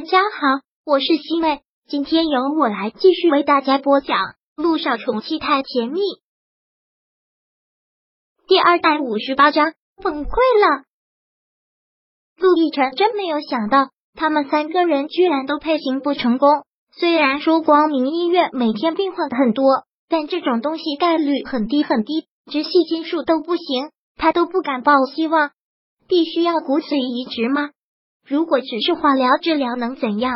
大家好，我是西妹，今天由我来继续为大家播讲《路上宠妻太甜蜜》第二百五十八章崩溃了。陆亦辰真没有想到，他们三个人居然都配型不成功。虽然说光明医院每天病患很多，但这种东西概率很低很低，直系亲属都不行，他都不敢抱希望。必须要骨髓移植吗？如果只是化疗治疗能怎样？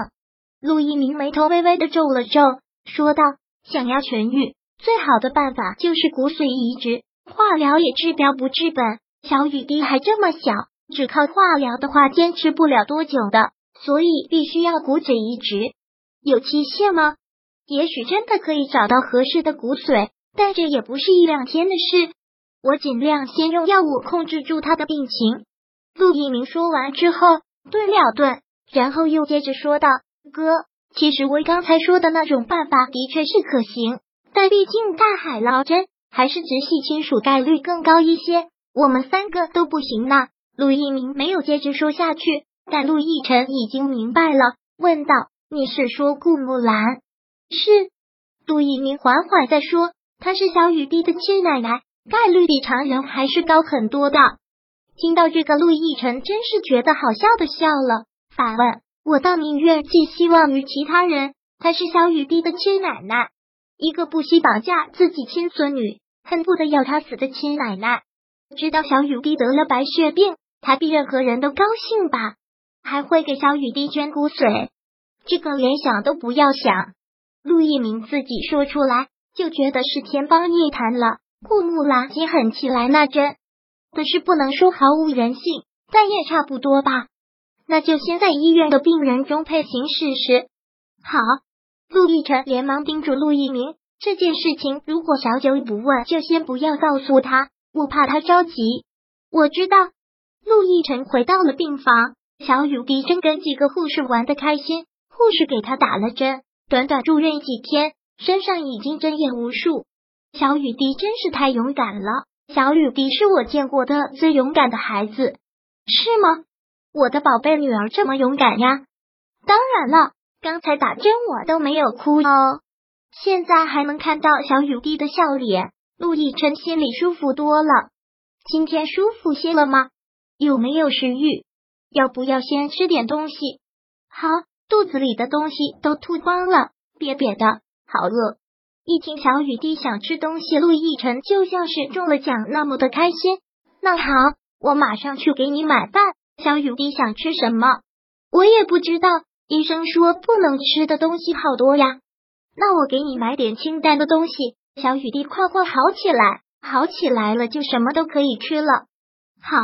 陆一鸣眉头微微的皱了皱，说道：“想要痊愈，最好的办法就是骨髓移植。化疗也治标不治本。小雨滴还这么小，只靠化疗的话，坚持不了多久的。所以必须要骨髓移植。有期限吗？也许真的可以找到合适的骨髓，但这也不是一两天的事。我尽量先用药物控制住他的病情。”陆一鸣说完之后。顿了顿，然后又接着说道：“哥，其实我刚才说的那种办法的确是可行，但毕竟大海捞针，还是直系亲属概率更高一些。我们三个都不行呢。”陆一鸣没有接着说下去，但陆亦辰已经明白了，问道：“你是说顾木兰？”是。陆一鸣缓缓在说：“她是小雨滴的亲奶奶，概率比常人还是高很多的。”听到这个，陆亦辰真是觉得好笑的笑了，反问：“我到明月寄希望于其他人，她是小雨滴的亲奶奶，一个不惜绑架自己亲孙女，恨不得要她死的亲奶奶。知道小雨滴得了白血病，她比任何人都高兴吧？还会给小雨滴捐骨髓，这个连想都不要想。”陆一鸣自己说出来，就觉得是天方夜谭了。顾木兰也狠起来，那真。可是不能说毫无人性，但也差不多吧。那就先在医院的病人中配型试试。好，陆亦辰连忙叮嘱陆一鸣，这件事情如果小九不问，就先不要告诉他，我怕他着急。我知道。陆亦辰回到了病房，小雨滴正跟几个护士玩的开心，护士给他打了针，短短住院几天，身上已经针眼无数。小雨滴真是太勇敢了。小雨滴是我见过的最勇敢的孩子，是吗？我的宝贝女儿这么勇敢呀！当然了，刚才打针我都没有哭哦，现在还能看到小雨滴的笑脸，陆亦辰心里舒服多了。今天舒服些了吗？有没有食欲？要不要先吃点东西？好，肚子里的东西都吐光了，瘪瘪的，好饿。一听小雨滴想吃东西，陆亦辰就像是中了奖那么的开心。那好，我马上去给你买饭。小雨滴想吃什么？我也不知道。医生说不能吃的东西好多呀。那我给你买点清淡的东西。小雨滴快快好起来，好起来了就什么都可以吃了。好，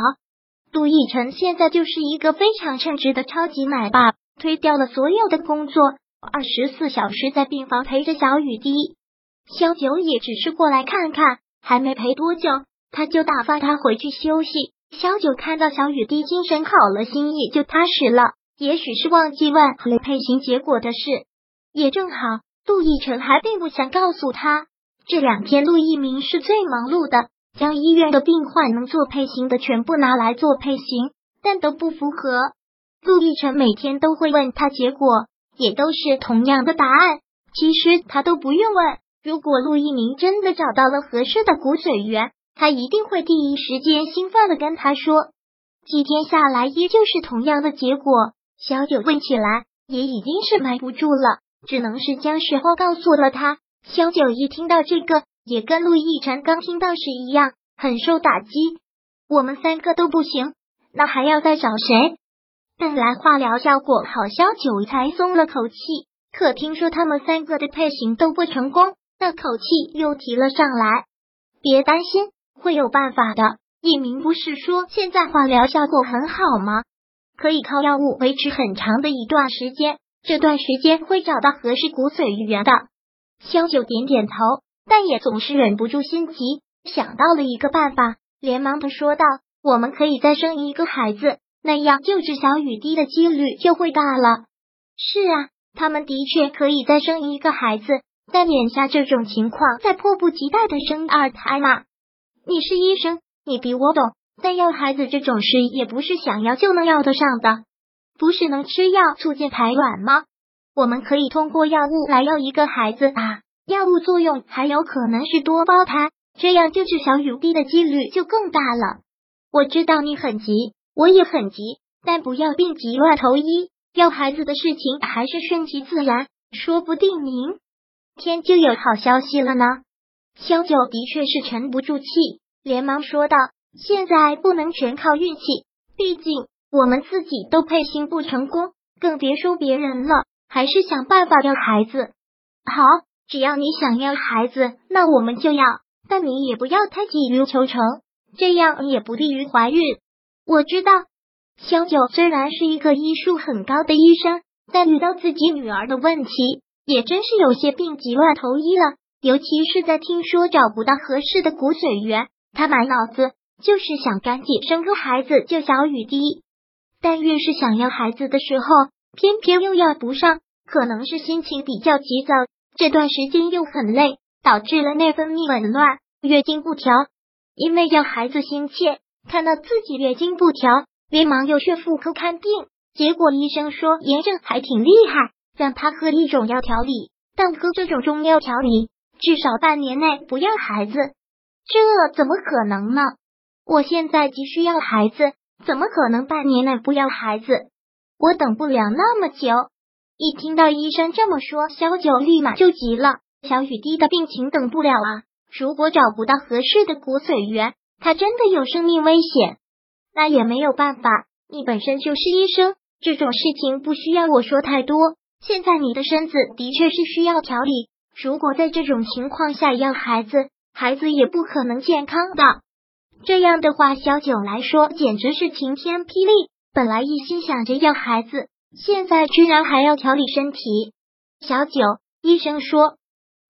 陆亦辰现在就是一个非常称职的超级奶爸，推掉了所有的工作，二十四小时在病房陪着小雨滴。萧九也只是过来看看，还没陪多久，他就打发他回去休息。萧九看到小雨滴精神好了，心意就踏实了。也许是忘记问雷佩行结果的事，也正好，陆亦辰还并不想告诉他。这两天，陆一鸣是最忙碌的，将医院的病患能做配型的全部拿来做配型，但都不符合。陆亦辰每天都会问他结果，也都是同样的答案。其实他都不用问。如果陆一鸣真的找到了合适的骨髓源，他一定会第一时间兴奋的跟他说。几天下来，依旧是同样的结果。小九问起来也已经是瞒不住了，只能是将实话告诉了他。小九一听到这个，也跟陆亦辰刚听到时一样，很受打击。我们三个都不行，那还要再找谁？本来化疗效果好，小九才松了口气。可听说他们三个的配型都不成功。那口气又提了上来，别担心，会有办法的。一鸣不是说现在化疗效果很好吗？可以靠药物维持很长的一段时间，这段时间会找到合适骨髓源的。萧九点点头，但也总是忍不住心急，想到了一个办法，连忙的说道：“我们可以再生一个孩子，那样救治小雨滴的几率就会大了。”是啊，他们的确可以再生一个孩子。但眼下这种情况，在迫不及待的生二胎吗？你是医生，你比我懂。但要孩子这种事，也不是想要就能要得上的。不是能吃药促进排卵吗？我们可以通过药物来要一个孩子啊，药物作用还有可能是多胞胎，这样救治小雨滴的几率就更大了。我知道你很急，我也很急，但不要病急乱投医，要孩子的事情还是顺其自然，说不定您天就有好消息了呢。萧九的确是沉不住气，连忙说道：“现在不能全靠运气，毕竟……”我们自己都配型不成功，更别说别人了。还是想办法要孩子。好，只要你想要孩子，那我们就要。但你也不要太急于求成，这样也不利于怀孕。我知道，萧九虽然是一个医术很高的医生，但遇到自己女儿的问题，也真是有些病急乱投医了。尤其是在听说找不到合适的骨髓源，他满脑子就是想赶紧生个孩子救小雨滴。但越是想要孩子的时候，偏偏又要不上，可能是心情比较急躁，这段时间又很累，导致了内分泌紊乱，月经不调。因为要孩子心切，看到自己月经不调，连忙又去妇科看病。结果医生说炎症还挺厉害，让他喝一种药调理，但喝这种中药调理，至少半年内不要孩子，这怎么可能呢？我现在急需要孩子。怎么可能半年内不要孩子？我等不了那么久。一听到医生这么说，小九立马就急了。小雨滴的病情等不了啊！如果找不到合适的骨髓源，他真的有生命危险。那也没有办法，你本身就是医生，这种事情不需要我说太多。现在你的身子的确是需要调理，如果在这种情况下要孩子，孩子也不可能健康的。这样的话，小九来说简直是晴天霹雳。本来一心想着要孩子，现在居然还要调理身体。小九，医生说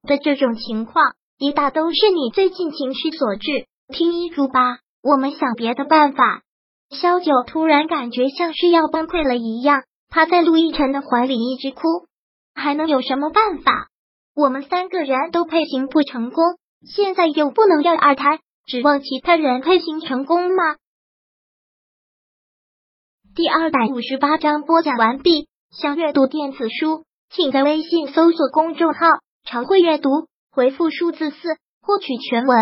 的这种情况，一大都是你最近情绪所致。听医嘱吧，我们想别的办法。小九突然感觉像是要崩溃了一样，趴在陆亦辰的怀里一直哭。还能有什么办法？我们三个人都配型不成功，现在又不能要二胎。指望其他人配型成功吗？第二百五十八章播讲完毕。想阅读电子书，请在微信搜索公众号“常会阅读”，回复数字四获取全文。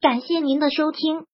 感谢您的收听。